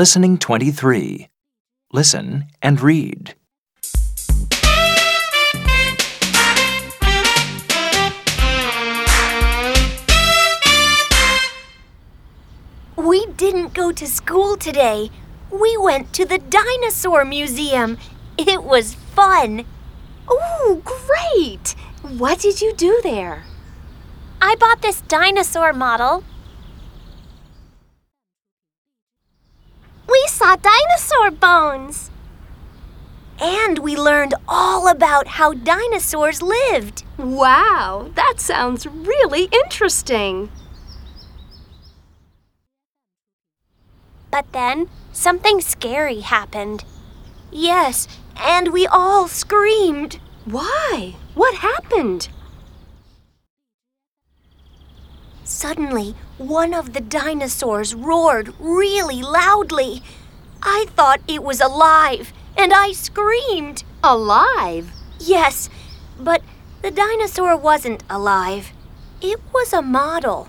Listening 23. Listen and read. We didn't go to school today. We went to the dinosaur museum. It was fun. Oh, great! What did you do there? I bought this dinosaur model. We saw dinosaur bones. And we learned all about how dinosaurs lived. Wow, that sounds really interesting. But then something scary happened. Yes, and we all screamed. Why? What happened? Suddenly, one of the dinosaurs roared really loudly. I thought it was alive, and I screamed. Alive? Yes, but the dinosaur wasn't alive. It was a model.